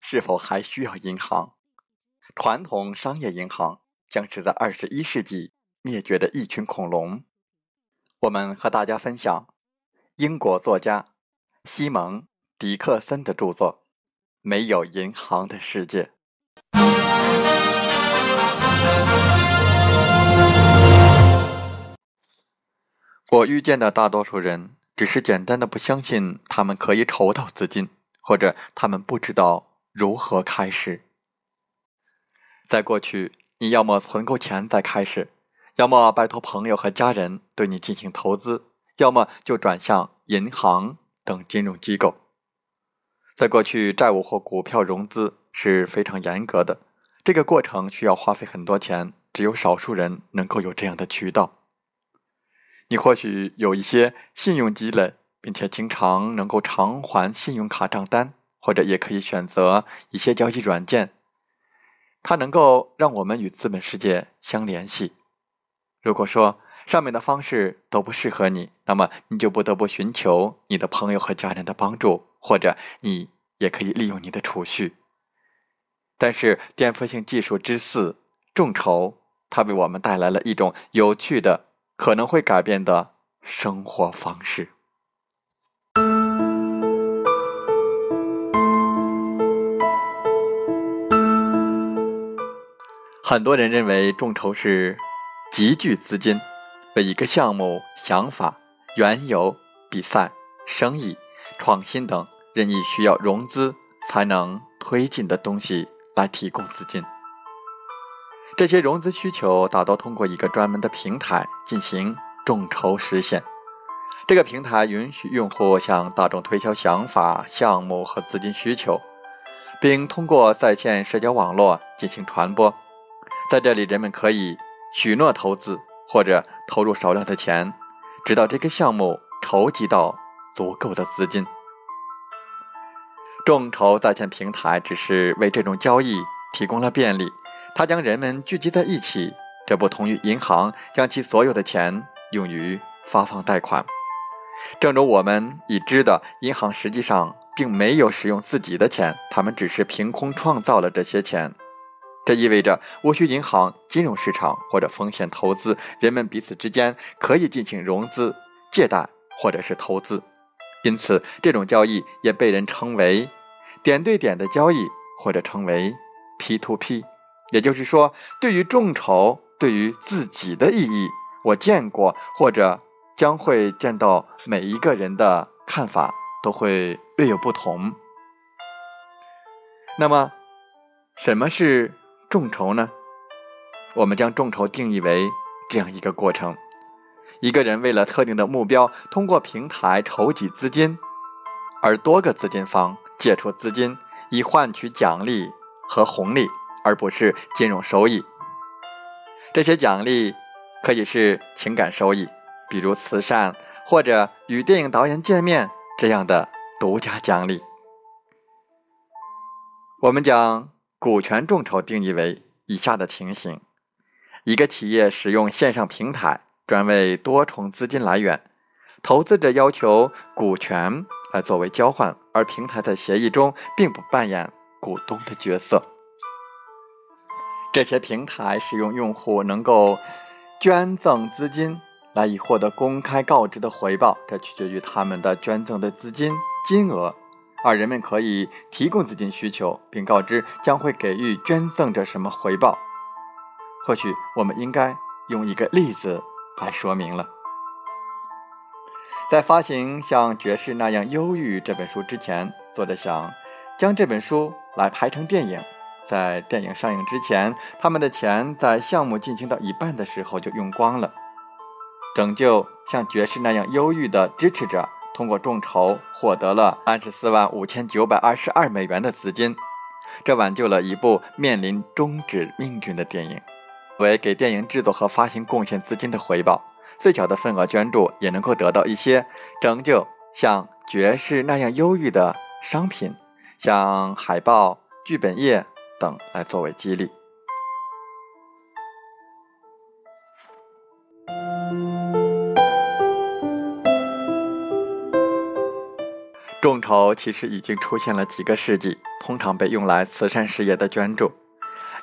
是否还需要银行？传统商业银行将是在二十一世纪灭绝的一群恐龙。我们和大家分享英国作家西蒙·迪克森的著作《没有银行的世界》。我遇见的大多数人，只是简单的不相信他们可以筹到资金。或者他们不知道如何开始。在过去，你要么存够钱再开始，要么拜托朋友和家人对你进行投资，要么就转向银行等金融机构。在过去，债务或股票融资是非常严格的，这个过程需要花费很多钱，只有少数人能够有这样的渠道。你或许有一些信用积累。并且经常能够偿还信用卡账单，或者也可以选择一些交易软件，它能够让我们与资本世界相联系。如果说上面的方式都不适合你，那么你就不得不寻求你的朋友和家人的帮助，或者你也可以利用你的储蓄。但是颠覆性技术之四众筹，它为我们带来了一种有趣的、可能会改变的生活方式。很多人认为众筹是集聚资金，为一个项目、想法、缘由、比赛、生意、创新等任意需要融资才能推进的东西来提供资金。这些融资需求大多通过一个专门的平台进行众筹实现。这个平台允许用户向大众推销想法、项目和资金需求，并通过在线社交网络进行传播。在这里，人们可以许诺投资或者投入少量的钱，直到这个项目筹集到足够的资金。众筹在线平台只是为这种交易提供了便利，它将人们聚集在一起，这不同于银行将其所有的钱用于发放贷款。正如我们已知的，银行实际上并没有使用自己的钱，他们只是凭空创造了这些钱。这意味着无需银行、金融市场或者风险投资，人们彼此之间可以进行融资、借贷或者是投资。因此，这种交易也被人称为点对点的交易，或者称为 P to P。也就是说，对于众筹对于自己的意义，我见过或者将会见到每一个人的看法都会略有不同。那么，什么是？众筹呢？我们将众筹定义为这样一个过程：一个人为了特定的目标，通过平台筹集资金，而多个资金方借出资金，以换取奖励和红利，而不是金融收益。这些奖励可以是情感收益，比如慈善或者与电影导演见面这样的独家奖励。我们讲。股权众筹定义为以下的情形：一个企业使用线上平台，专为多重资金来源，投资者要求股权来作为交换，而平台在协议中并不扮演股东的角色。这些平台使用用户能够捐赠资金来以获得公开告知的回报，这取决于他们的捐赠的资金金额。而人们可以提供资金需求，并告知将会给予捐赠者什么回报。或许我们应该用一个例子来说明了。在发行像《爵士那样忧郁》这本书之前，作者想将这本书来拍成电影。在电影上映之前，他们的钱在项目进行到一半的时候就用光了。拯救像《爵士那样忧郁》的支持者。通过众筹获得了三十四万五千九百二十二美元的资金，这挽救了一部面临终止命运的电影。为给电影制作和发行贡献资金的回报，最小的份额捐助也能够得到一些拯救，像爵士那样忧郁的商品，像海报、剧本页等来作为激励。众筹其实已经出现了几个世纪，通常被用来慈善事业的捐助。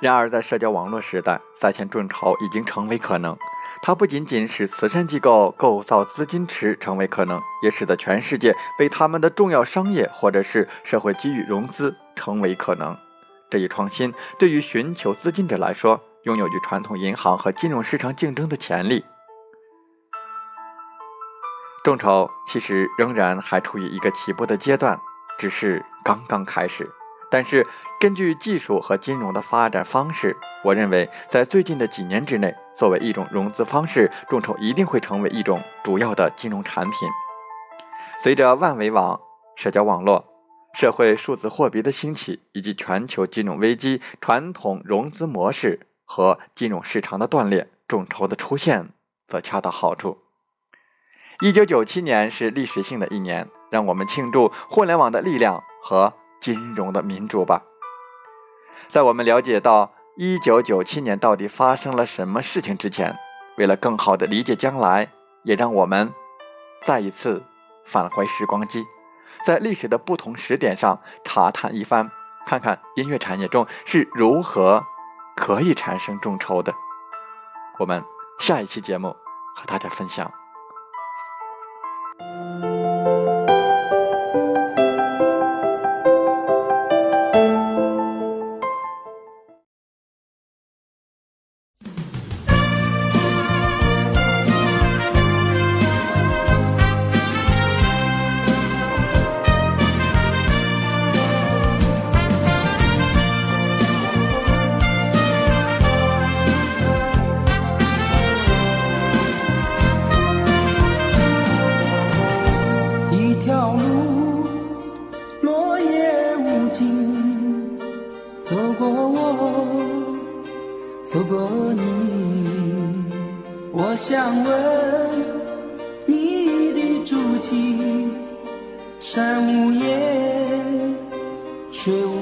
然而，在社交网络时代，在线众筹已经成为可能。它不仅仅使慈善机构构造资金池成为可能，也使得全世界为他们的重要商业或者是社会给予融资成为可能。这一创新对于寻求资金者来说，拥有与传统银行和金融市场竞争的潜力。众筹其实仍然还处于一个起步的阶段，只是刚刚开始。但是根据技术和金融的发展方式，我认为在最近的几年之内，作为一种融资方式，众筹一定会成为一种主要的金融产品。随着万维网、社交网络、社会数字货币的兴起，以及全球金融危机、传统融资模式和金融市场的断裂，众筹的出现则恰到好处。一九九七年是历史性的一年，让我们庆祝互联网的力量和金融的民主吧。在我们了解到一九九七年到底发生了什么事情之前，为了更好的理解将来，也让我们再一次返回时光机，在历史的不同时点上查探一番，看看音乐产业中是如何可以产生众筹的。我们下一期节目和大家分享。山无言，却无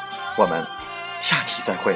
我们下期再会。